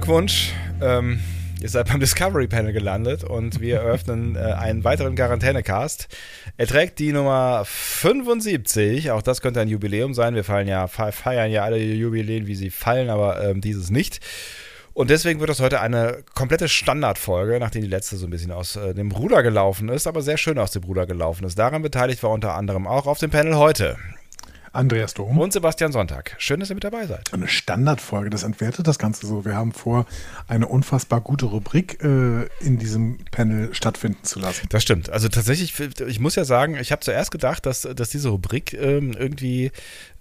Glückwunsch. Ähm, ihr seid beim Discovery Panel gelandet und wir eröffnen äh, einen weiteren Quarantänecast. Er trägt die Nummer 75. Auch das könnte ein Jubiläum sein. Wir fallen ja, feiern ja alle Jubiläen, wie sie fallen, aber ähm, dieses nicht. Und deswegen wird das heute eine komplette Standardfolge, nachdem die letzte so ein bisschen aus äh, dem Ruder gelaufen ist, aber sehr schön aus dem Ruder gelaufen ist. Daran beteiligt war unter anderem auch auf dem Panel heute Andreas Dom. Und Sebastian Sonntag. Schön, dass ihr mit dabei seid. Eine Standardfolge, das entwertet das Ganze so. Wir haben vor, eine unfassbar gute Rubrik äh, in diesem Panel stattfinden zu lassen. Das stimmt. Also tatsächlich, ich muss ja sagen, ich habe zuerst gedacht, dass, dass diese Rubrik ähm, irgendwie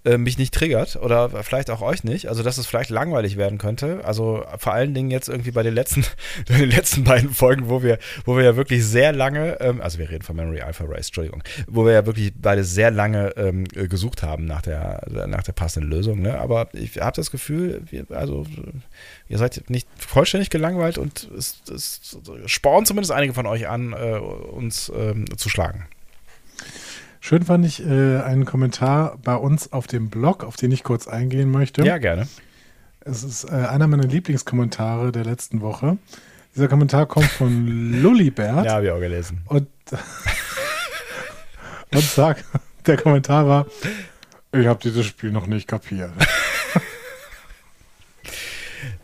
äh, mich nicht triggert oder vielleicht auch euch nicht. Also, dass es vielleicht langweilig werden könnte. Also vor allen Dingen jetzt irgendwie bei den letzten, den letzten beiden Folgen, wo wir, wo wir ja wirklich sehr lange, ähm, also wir reden von Memory Alpha Race, Entschuldigung, wo wir ja wirklich beide sehr lange ähm, gesucht haben nach der, nach der passenden Lösung. Ne? Aber ich habe das Gefühl, wir, also ihr seid nicht vollständig gelangweilt und es, es spornt zumindest einige von euch an, äh, uns ähm, zu schlagen. Schön fand ich äh, einen Kommentar bei uns auf dem Blog, auf den ich kurz eingehen möchte. Ja, gerne. Es ist äh, einer meiner Lieblingskommentare der letzten Woche. Dieser Kommentar kommt von Lullibert. ja, habe ich auch gelesen. Und, und sagt, der Kommentar war, ich habe dieses Spiel noch nicht kapiert.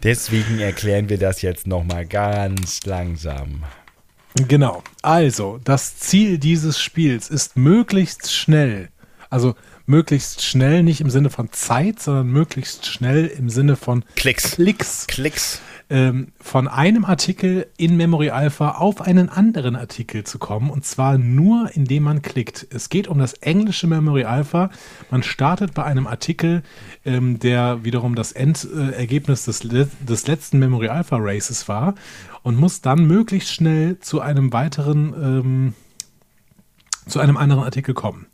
Deswegen erklären wir das jetzt nochmal ganz langsam. Genau. Also, das Ziel dieses Spiels ist möglichst schnell, also möglichst schnell nicht im Sinne von Zeit, sondern möglichst schnell im Sinne von Klicks. Klicks. Klicks. Ähm, von einem Artikel in Memory Alpha auf einen anderen Artikel zu kommen und zwar nur indem man klickt. Es geht um das englische Memory Alpha. Man startet bei einem Artikel, ähm, der wiederum das Endergebnis des, des letzten Memory Alpha Races war und muss dann möglichst schnell zu einem weiteren, ähm, zu einem anderen Artikel kommen.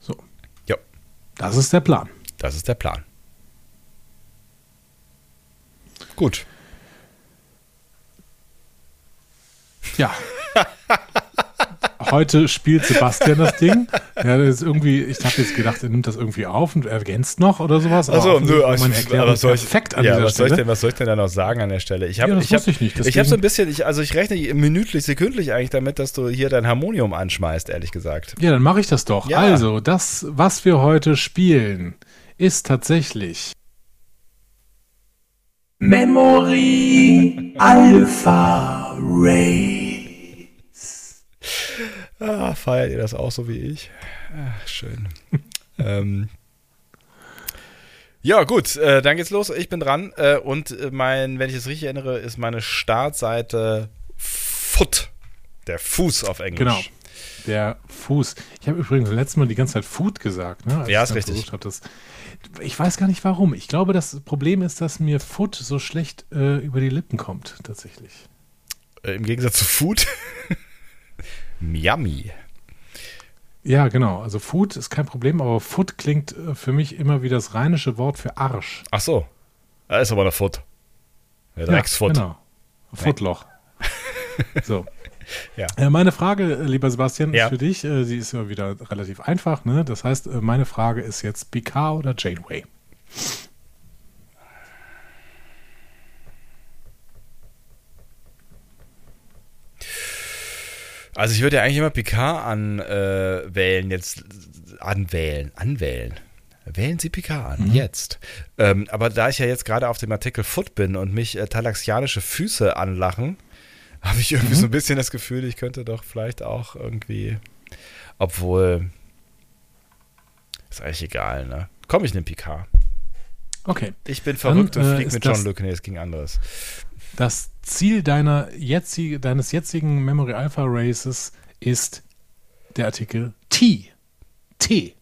So. Ja. Das ist der Plan. Das ist der Plan. Gut. Ja. Heute spielt Sebastian das Ding. Ja, das ist irgendwie, ich habe jetzt gedacht, er nimmt das irgendwie auf und ergänzt noch oder sowas. Also, nö, also, man erklärt aber soll ich, perfekt an ja, was Soll ich denn, was soll ich denn da noch sagen an der Stelle? Ich habe ja, ich hab, ich nicht. Ich habe so ein bisschen, ich, also ich rechne minütlich, sekündlich eigentlich damit, dass du hier dein Harmonium anschmeißt, ehrlich gesagt. Ja, dann mache ich das doch. Ja. Also, das, was wir heute spielen, ist tatsächlich Memory Alpha Ray. Ah, feiert ihr das auch so wie ich? Ach, schön. ähm, ja, gut, äh, dann geht's los. Ich bin dran. Äh, und mein, wenn ich es richtig erinnere, ist meine Startseite Foot. Der Fuß auf Englisch. Genau. Der Fuß. Ich habe übrigens letztes Mal die ganze Zeit Foot gesagt, ne? ja, ist richtig. Hab, das, ich weiß gar nicht warum. Ich glaube, das Problem ist, dass mir Foot so schlecht äh, über die Lippen kommt, tatsächlich. Äh, Im Gegensatz zu Food. Yummy. Ja, genau. Also Food ist kein Problem, aber Foot klingt äh, für mich immer wie das rheinische Wort für Arsch. Ach so. Da ist aber der Foot. Der Drecksfoot. Ja, genau. Footloch. so. Ja. Äh, meine Frage, äh, lieber Sebastian, ja. ist für dich. Sie ist immer wieder relativ einfach. Ne? Das heißt, meine Frage ist jetzt Picard oder Janeway? Also ich würde ja eigentlich immer Picard anwählen, äh, jetzt anwählen, anwählen. Wählen Sie Picard an, mhm. jetzt. Ähm, aber da ich ja jetzt gerade auf dem Artikel Foot bin und mich äh, talaxianische Füße anlachen, habe ich irgendwie mhm. so ein bisschen das Gefühl, ich könnte doch vielleicht auch irgendwie, obwohl, ist eigentlich egal, ne? Komm, ich nehme Picard. Okay. Ich bin verrückt Dann, und fliege äh, mit John Luke. Nee, es ging anderes. Das Ziel deiner jetzige, deines jetzigen Memory Alpha Races ist der Artikel T. T.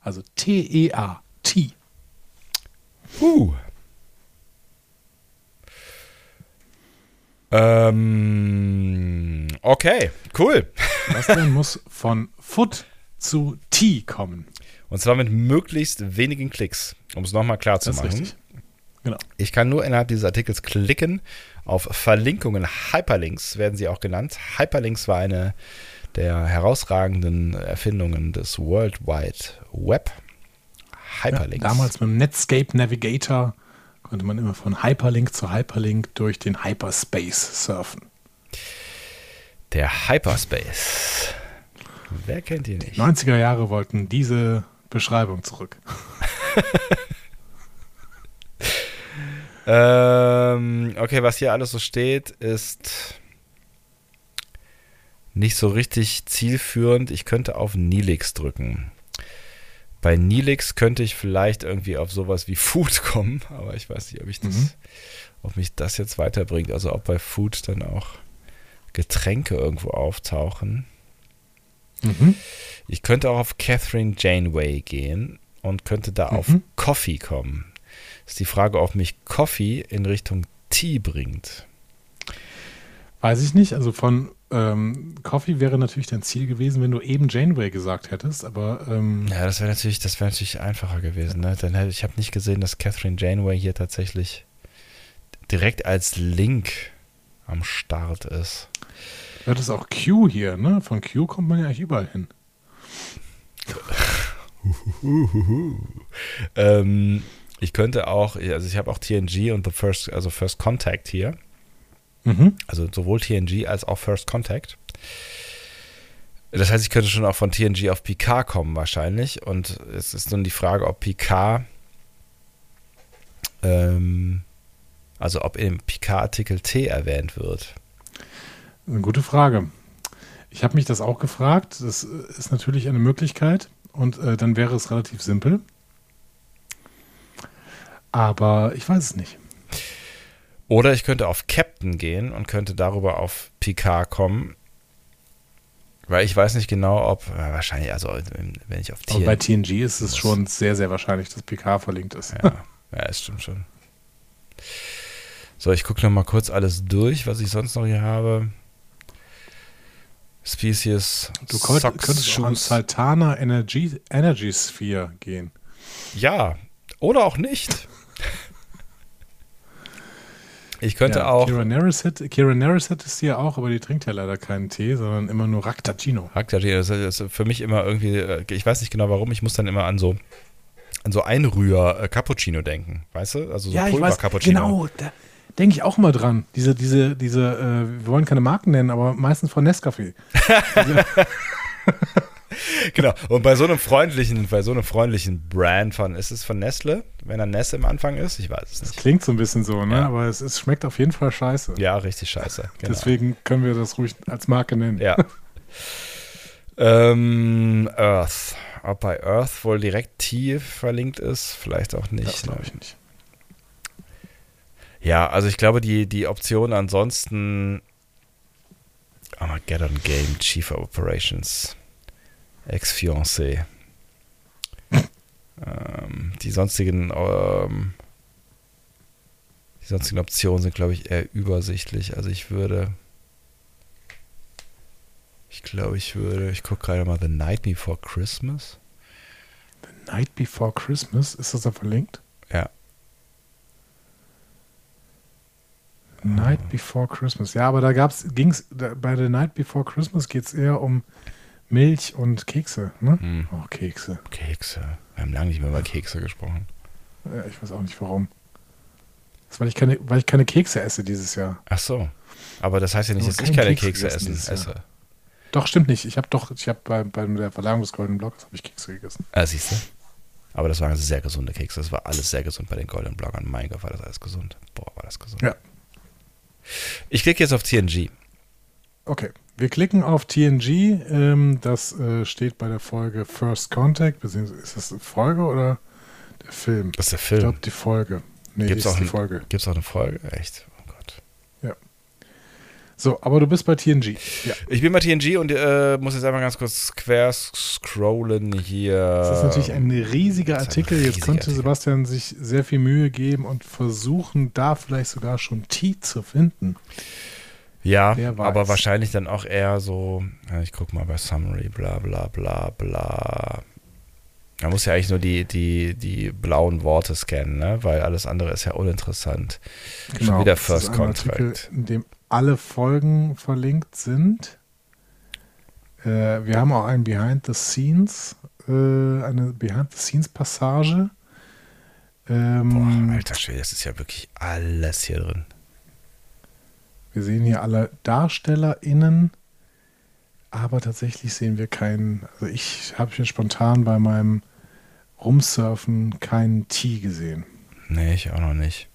Also T-E-A. T. Huh. Ähm, okay, cool. Was denn muss von Foot zu T kommen? Und zwar mit möglichst wenigen Klicks, um es nochmal klar zu machen. Ist richtig. Genau. Ich kann nur innerhalb dieses Artikels klicken auf Verlinkungen. Hyperlinks werden sie auch genannt. Hyperlinks war eine der herausragenden Erfindungen des World Wide Web. Hyperlinks. Ja, damals mit dem Netscape Navigator konnte man immer von Hyperlink zu Hyperlink durch den Hyperspace surfen. Der Hyperspace. Wer kennt ihn nicht? 90er Jahre wollten diese Beschreibung zurück. Ähm, okay, was hier alles so steht, ist nicht so richtig zielführend. Ich könnte auf Nilix drücken. Bei Nilix könnte ich vielleicht irgendwie auf sowas wie Food kommen, aber ich weiß nicht, ob ich das, Mhm. ob mich das jetzt weiterbringt. Also ob bei Food dann auch Getränke irgendwo auftauchen. Mhm. Ich könnte auch auf Catherine Janeway gehen und könnte da auf Mhm. Coffee kommen. Ist die Frage, ob mich Coffee in Richtung Tea bringt. Weiß ich nicht. Also von ähm, Coffee wäre natürlich dein Ziel gewesen, wenn du eben Janeway gesagt hättest, aber ähm, Ja, das wäre natürlich, das wäre natürlich einfacher gewesen. Ne? Dann hätte ich habe nicht gesehen, dass Catherine Janeway hier tatsächlich direkt als Link am Start ist. das ist auch Q hier, ne? Von Q kommt man ja eigentlich überall hin. Ähm, ich könnte auch, also ich habe auch TNG und the First, also First Contact hier. Mhm. Also sowohl TNG als auch First Contact. Das heißt, ich könnte schon auch von TNG auf Picard kommen wahrscheinlich. Und es ist nun die Frage, ob Picard, ähm, also ob im Picard-Artikel T erwähnt wird. Eine gute Frage. Ich habe mich das auch gefragt. Das ist natürlich eine Möglichkeit und äh, dann wäre es relativ simpel. Aber ich weiß es nicht. Oder ich könnte auf Captain gehen und könnte darüber auf Picard kommen. Weil ich weiß nicht genau, ob, äh, wahrscheinlich, also wenn ich auf Aber bei TNG. TNG ist es Das- schon sehr, sehr wahrscheinlich, dass PK verlinkt ist. Ja, ja, es stimmt schon. So, ich gucke noch mal kurz alles durch, was ich sonst noch hier habe. Species, Du könnt, Socks, könntest Shoes. Saltana Energy, Energy Sphere gehen. Ja, oder auch nicht. Ich könnte ja, auch. Kira Nerysset, Kira Nerysset ist hier auch, aber die trinkt ja leider keinen Tee, sondern immer nur Raktagino. Hacktaji, das ist für mich immer irgendwie, äh, ich weiß nicht genau warum, ich muss dann immer an so an so Einrühr-Cappuccino denken, weißt du? Also so Pulver-Cappuccino. genau, da denke ich auch mal dran. Diese, diese, diese, äh, wir wollen keine Marken nennen, aber meistens von Nescafé. Genau. Und bei so einem freundlichen, bei so einem freundlichen Brand von, ist es von Nestle, wenn da Ness im Anfang ist? Ich weiß es Das nicht. klingt so ein bisschen so, ne? Ja. Aber es, es schmeckt auf jeden Fall scheiße. Ja, richtig scheiße. Genau. Deswegen können wir das ruhig als Marke nennen. Ja. ähm, Earth. Ob bei Earth wohl direkt T verlinkt ist, vielleicht auch nicht. Das glaube ne? ich nicht. Ja, also ich glaube, die, die Option ansonsten Armageddon Game, Chief of Operations, Ex-Fiancé. ähm, die sonstigen ähm, die sonstigen Optionen sind, glaube ich, eher übersichtlich. Also ich würde ich glaube, ich würde, ich gucke gerade mal The Night Before Christmas. Night Before Christmas, ist das da verlinkt? Ja. Night Before Christmas. Ja, aber da gab's, ging's, da, bei The Night Before Christmas geht es eher um Milch und Kekse, ne? Hm. Oh, Kekse. Kekse. Wir haben lange nicht mehr über Kekse gesprochen. Ja, ich weiß auch nicht warum. Das ist, weil ich keine, weil ich keine Kekse esse dieses Jahr. Ach so. Aber das heißt ja nicht, dass ich kein keine Keks Kekse gegessen essen, esse. Doch, stimmt nicht. Ich habe doch, ich habe bei, bei der Verleihung des Golden Blocks habe ich Kekse gegessen. Ah, siehst du? Aber das waren sehr gesunde Kekse. Das war alles sehr gesund bei den Golden Bloggern. Mein Gott, war das alles gesund. Boah, war das gesund. Ja. Ich klicke jetzt auf TNG. Okay. Wir klicken auf TNG. Ähm, das äh, steht bei der Folge First Contact. Beziehungsweise Ist das eine Folge oder der Film? Das ist der Ich Film. glaube, die Folge. Nee, Gibt's ist auch die Folge. Gibt es auch eine Folge? Echt? Oh Gott. So, aber du bist bei TNG. Ja. Ich bin bei TNG und äh, muss jetzt einmal ganz kurz quer scrollen hier. Das ist natürlich ein riesiger ist ein Artikel. Jetzt riesiger konnte Artikel. Sebastian sich sehr viel Mühe geben und versuchen, da vielleicht sogar schon T zu finden. Ja, aber wahrscheinlich dann auch eher so, ja, ich guck mal bei Summary, bla bla bla bla. Man muss ja eigentlich nur die, die, die blauen Worte scannen, ne? weil alles andere ist ja uninteressant. Schon wieder das ist First ein Artikel, Contract. in dem alle Folgen verlinkt sind. Äh, wir haben auch ein Behind the Scenes, äh, eine Behind the Scenes Passage. Ähm, Boah, alter Schwede, das ist ja wirklich alles hier drin. Wir sehen hier alle DarstellerInnen, aber tatsächlich sehen wir keinen, also ich habe hier spontan bei meinem Rumsurfen keinen T gesehen. Nee, ich auch noch nicht.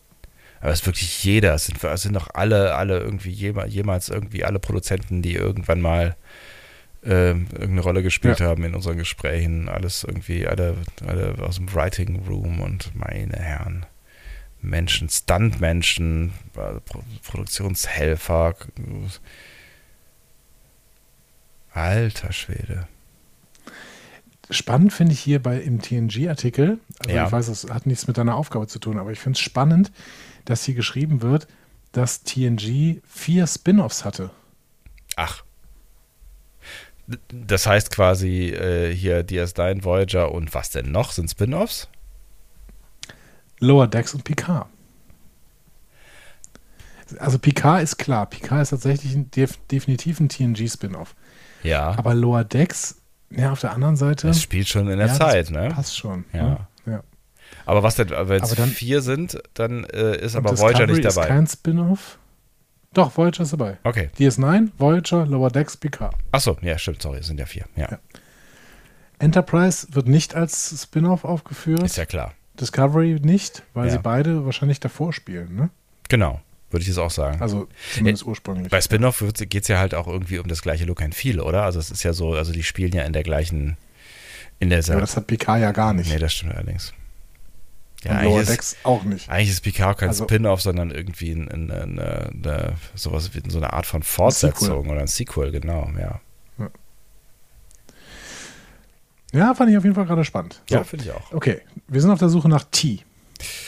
Aber es ist wirklich jeder. Es sind, es sind doch alle, alle irgendwie jema- jemals irgendwie alle Produzenten, die irgendwann mal ähm, irgendeine Rolle gespielt Ja. haben in unseren Gesprächen. Alles irgendwie, alle, alle aus dem Writing Room und meine Herren. Menschen, Stuntmenschen, äh, Pro Produktionshelfer. Alter Schwede. Spannend finde ich hier bei im TNG-Artikel, also Ja. ich weiß, das hat nichts mit deiner Aufgabe zu tun, aber ich finde es spannend, dass hier geschrieben wird, dass TNG vier Spin-offs hatte. Ach. Das heißt quasi äh, hier DS9, Voyager und was denn noch? Sind Spin-Offs? Lower Decks und Picard. Also Picard ist klar, Picard ist tatsächlich ein, def, definitiv ein TNG-Spin-off. Ja. Aber Lower Decks, ja, auf der anderen Seite. Das spielt schon in der ja, Zeit, das ne? Passt schon. Ja. Ne? ja. Aber was denn, wenn es vier sind, dann äh, ist aber Voyager Discovery nicht ist dabei. kein Spin-off. Doch, Voyager ist dabei. Okay. DS9, Voyager, Lower Decks, Picard. Achso, ja, stimmt, sorry, es sind ja vier. Ja, Ja. Enterprise wird nicht als Spin-off aufgeführt. ist ja klar. Discovery nicht, weil Ja. sie beide wahrscheinlich davor spielen. Ne? Genau, würde ich jetzt auch sagen. Also zumindest ursprünglich. Bei Spin-off geht es ja halt auch irgendwie um das gleiche Look and Feel, oder? Also es ist ja so, also die spielen ja in der gleichen, in der Aber das hat Picard ja gar nicht. Nee, das stimmt allerdings. Ja, Und eigentlich Lower ist, Decks auch nicht. eigentlich ist Picard kein Also- Spin-off, sondern irgendwie ein, ein, ein, eine, sowas wie so eine Art von Fortsetzung oder ein Sequel, genau, ja. Ja, fand ich auf jeden Fall gerade spannend. So, Ja, finde ich auch. okay, wir sind auf der Suche nach T.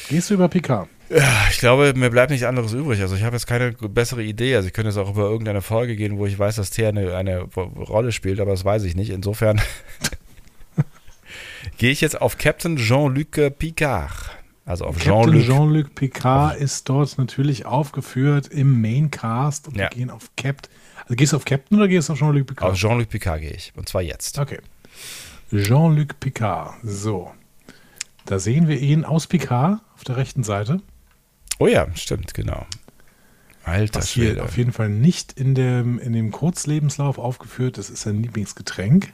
Gehst du über Picard? Ja, ich glaube, mir bleibt nichts anderes übrig. Also ich habe jetzt keine bessere Idee. Also ich könnte jetzt auch über irgendeine Folge gehen, wo ich weiß, dass Thea eine, eine Rolle spielt, aber das weiß ich nicht. Insofern gehe ich jetzt auf Captain Jean-Luc Picard. Also auf Captain Jean-Luc. Jean-Luc Picard ist dort natürlich aufgeführt im Maincast und Ja. wir gehen auf Captain. Also gehst du auf Captain oder gehst du auf Jean-Luc Picard? auf Jean-Luc Picard gehe ich. Und zwar jetzt. Okay. Jean-Luc Picard. So. Da sehen wir ihn aus Picard auf der rechten Seite. Oh ja, stimmt, genau. Alter Was hier Schwede. auf jeden Fall nicht in dem, in dem Kurzlebenslauf aufgeführt ist, ist sein Lieblingsgetränk.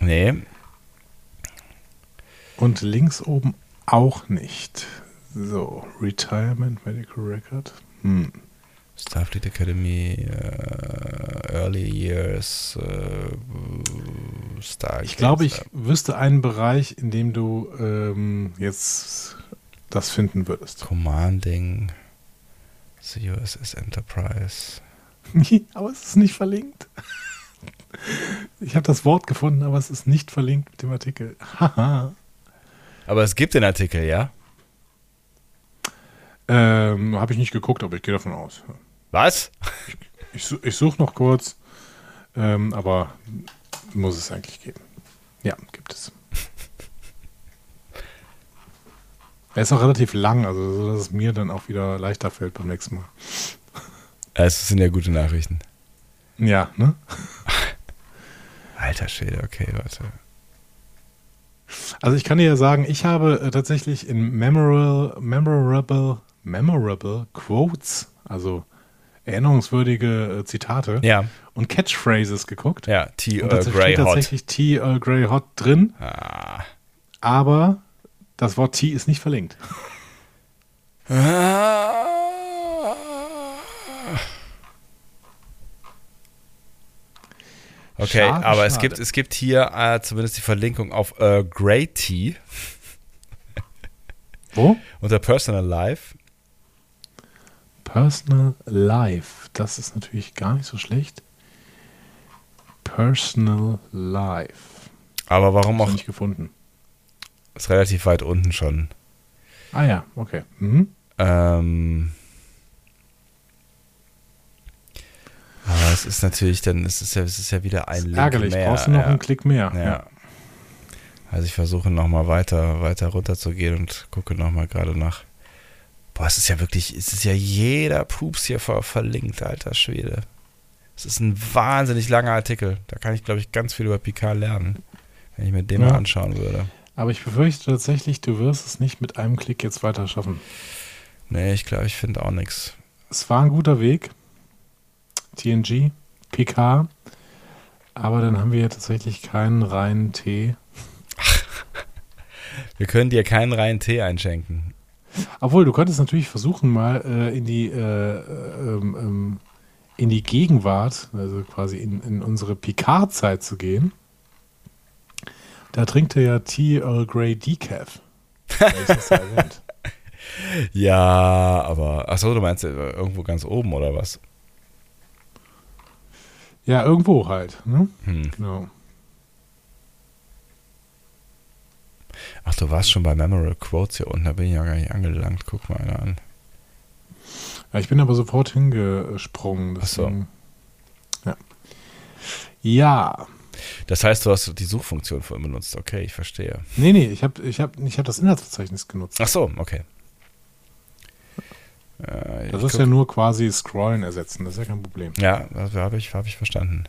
Nee, Und links oben auch nicht. So, Retirement Medical Record. Hm. Starfleet Academy, äh, Early Years, Stargate. Ich glaube, ich wüsste einen Bereich, in dem du ähm, jetzt das finden würdest. Commanding, the USS Enterprise. aber es ist nicht verlinkt. Ich habe das Wort gefunden, aber es ist nicht verlinkt mit dem Artikel. Haha. Aber es gibt den Artikel, ja? ähm, habe ich nicht geguckt, aber ich gehe davon aus. Was? Ich, su- ich suche noch kurz, ähm, aber muss es eigentlich geben. Ja, gibt es. Er ist auch relativ lang, also so, dass es mir dann auch wieder leichter fällt beim nächsten Mal. Es sind ja gute Nachrichten. Ja, ne? Alter Schwede, okay, warte. Also ich kann dir ja sagen, ich habe äh, tatsächlich in memorable, memorable, memorable Quotes, also erinnerungswürdige äh, Zitate Ja, und Catchphrases geguckt. ja, Tea Earl da Grey steht Hot. tatsächlich Tea Earl Grey Hot drin, Ah. aber das Wort Tea ist nicht verlinkt. Okay, Schade, aber es schade. gibt, es gibt hier äh, zumindest die Verlinkung auf Earl Grey Tea Wo? unter Personal Life. Personal Life. Das ist natürlich gar nicht so schlecht. Personal Life. Aber warum auch, nicht gefunden. ist relativ weit unten schon. Ah ja, okay. Mhm. Ähm, das ist natürlich, dann ist es ja, es ist ja wieder ein Link Ärgerlich, mehr. brauchst du noch ja. einen Klick mehr. Ja. Also ich versuche nochmal weiter, weiter runter zu gehen und gucke nochmal gerade nach. Boah, es ist ja wirklich, es ist ja jeder Pups hier ver verlinkt, alter Schwede. Es ist ein wahnsinnig langer Artikel. Da kann ich, glaube ich, ganz viel über Picard lernen, wenn ich mir den Ja. mal anschauen würde. Aber ich befürchte tatsächlich, du wirst es nicht mit einem Klick jetzt weiter schaffen. Nee, ich glaube, ich finde auch nichts. Es war ein guter Weg. TNG, PK. Aber dann haben wir ja tatsächlich keinen reinen Tee. Wir können dir keinen reinen Tee einschenken. Obwohl, du könntest natürlich versuchen, mal äh, in die äh, ähm, ähm, in die Gegenwart, also quasi in, in unsere Picard-Zeit zu gehen. Da trinkt er ja Tea Earl Grey Decaf. Ja, aber, achso, du meinst äh, irgendwo ganz oben oder was? Ja, irgendwo halt. Ne? Hm. Genau. Ach, du warst schon bei Memorable Quotes hier unten, da bin ich ja gar nicht angelangt. Guck mal einer an. Ja, ich bin aber sofort hingesprungen. Ach so. deswegen- Ja. Ja. Das heißt, du hast die Suchfunktion vorhin benutzt. Okay, ich verstehe. Nee, nee, ich habe ich hab, ich hab das Inhaltsverzeichnis genutzt. Ach so, okay. Äh, Das ist guck- ja nur quasi Scrollen ersetzen, das ist ja kein Problem. Ja, das habe ich, hab ich verstanden.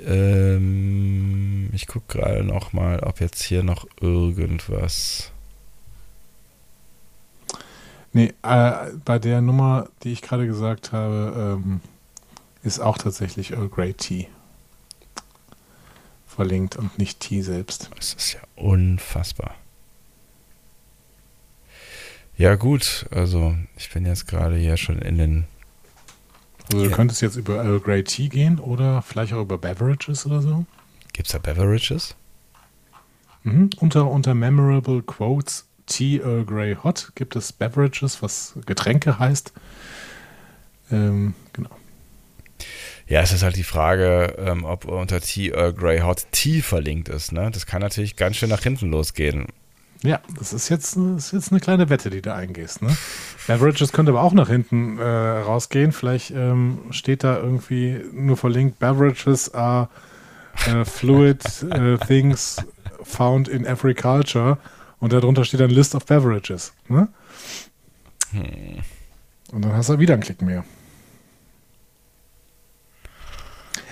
Ähm, ich gucke gerade noch mal, ob jetzt hier noch irgendwas. Nee, äh, bei der Nummer, die ich gerade gesagt habe, ähm, ist auch tatsächlich Earl Grey Tea verlinkt und nicht Tea selbst. Das ist ja unfassbar. Ja, gut, also ich bin jetzt gerade hier schon in den. Also du Ja. könntest jetzt über Earl Grey Tea gehen oder vielleicht auch über Beverages oder so. Gibt's da Beverages? Mhm. Unter, unter Memorable Quotes Tea Earl Grey Hot gibt es Beverages, was Getränke heißt. Ähm, genau. Ja, es ist halt die Frage, ähm, ob unter Tea Earl Grey Hot Tea verlinkt ist. Ne? Das kann natürlich ganz schön nach hinten losgehen. Ja, das ist jetzt, das ist jetzt eine kleine Wette, die du eingehst. Ne? Beverages könnte aber auch nach hinten äh, rausgehen. Vielleicht ähm, steht da irgendwie nur verlinkt, Beverages are äh, fluid äh, things found in every culture. Und darunter steht dann List of Beverages. Ne? Hm. Und dann hast du wieder einen Klick mehr.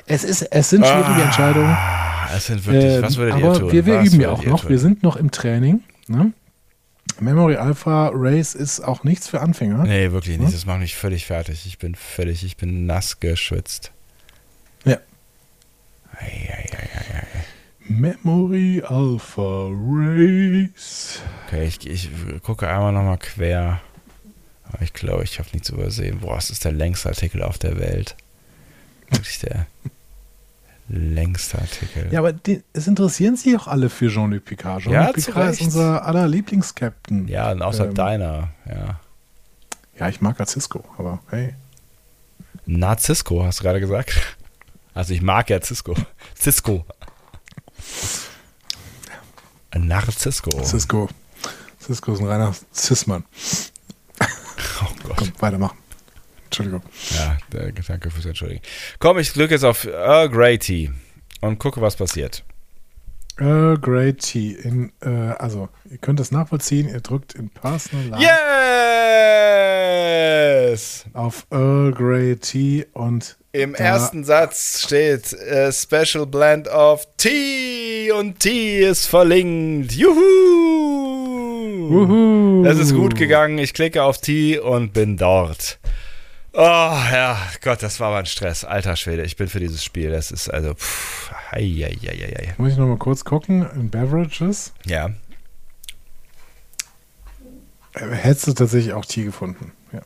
Es, ist, es sind schwierige Entscheidungen. Ah, es sind wirklich, Ähm, was würdet ihr aber tun? wir, wir was üben ja auch noch. tun? Wir sind noch im Training. Ne? Memory Alpha Race ist auch nichts für Anfänger. Nee, wirklich nicht. Hm? Das macht mich völlig fertig. Ich bin völlig, ich bin nass geschwitzt. Ja. Ei, ei, ei. Memory Alpha Race. Okay, ich, ich gucke einmal nochmal quer. Aber ich glaube, ich habe nichts übersehen. Boah, es ist der längste Artikel auf der Welt. Wirklich der längste Artikel. Ja, aber die, es interessieren sich auch alle für Jean-Luc Picard. Jean-Luc Ja, Picard ist unser aller Lieblingskapitän. Ja, und außer Ähm. deiner, ja. Ja, ich mag ja Cisco, aber hey. Narzisco, hast du gerade gesagt? Also ich mag ja Cisco. Cisco. Narzisco. Cisco. Cisco ist ein reiner Cis-Mann. Oh Gott. Komm, weitermachen. Entschuldigung. Ja, der- danke fürs Entschuldigen. Komm, ich drücke jetzt auf Earl Grey Tea und gucke, was passiert. Earl Grey Tea. In, äh, also, ihr könnt es nachvollziehen. Ihr drückt in Personal Line Yes! auf Earl Grey Tea und Im Da- ersten Satz steht äh, Special Blend of Tea und Tea ist verlinkt. Juhu! Wuhu. Es ist gut gegangen. Ich klicke auf Tea und bin dort. Oh, ja, Gott, das war aber ein Stress. Alter Schwede, ich bin für dieses Spiel. Das ist also. Pff, ei, ei, ei, ei, ei. Muss ich noch mal kurz gucken. In Beverages Ja. äh, hättest du tatsächlich auch Tee gefunden. Ja,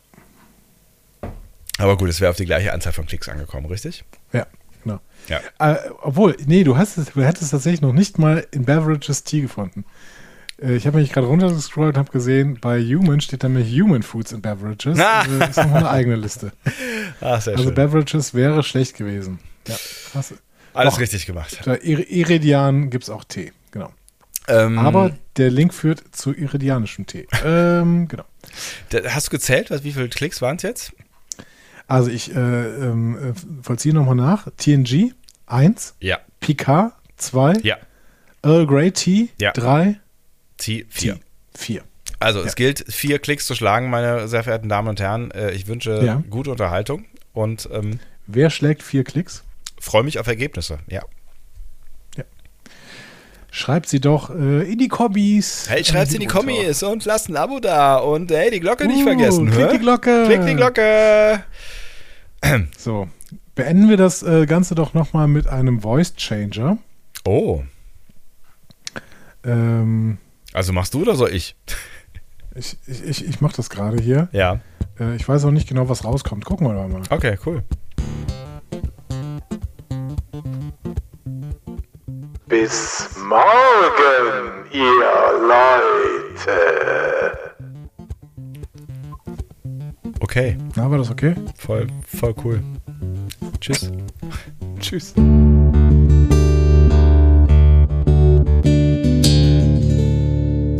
Aber gut, es wäre auf die gleiche Anzahl von Klicks angekommen, richtig? ja genau. Ja. Äh, obwohl, nee, du, hast es, du hättest tatsächlich noch nicht mal in Beverages Tee gefunden. Äh, Ich habe mich gerade runtergescrollt und habe gesehen, bei Human steht da nämlich Human Foods in Beverages. Ah. Also ist nochmal eine eigene Liste. Ach, sehr Also schön. Beverages wäre schlecht gewesen. Ja, krass. Alles doch. richtig gemacht. Ir Iridian gibt es auch Tee, genau. Ähm, Aber der Link führt zu iridianischem Tee. ähm, genau. hast du gezählt? Was, wie viele Klicks waren es jetzt? Also ich äh, äh, vollziehe nochmal nach. TNG 1, Ja. Picard 2, Ja. Earl Grey Tea Ja. 3, T 4. 4. Also es gilt, vier Klicks zu schlagen, meine sehr verehrten Damen und Herren. Äh, Ich wünsche Ja. gute Unterhaltung und ähm, Wer schlägt vier Klicks? freue mich auf Ergebnisse. Ja. Schreibt sie doch äh, in die Kombis. Hey, schreibt's in die Kommis und lasst ein Abo da und hey, die Glocke nicht Uh, vergessen. klick hä? die Glocke. Klick die Glocke. So, beenden wir das äh, Ganze doch nochmal mit einem Voice Changer. Oh, Ähm, also machst du oder soll ich? ich ich, ich, ich mache das gerade hier. Ja. Äh, ich weiß auch nicht genau, was rauskommt. Gucken wir mal. Okay, cool. Bis morgen, ihr Leute. Okay, Na, war das okay? voll, voll cool. Tschüss. Tschüss.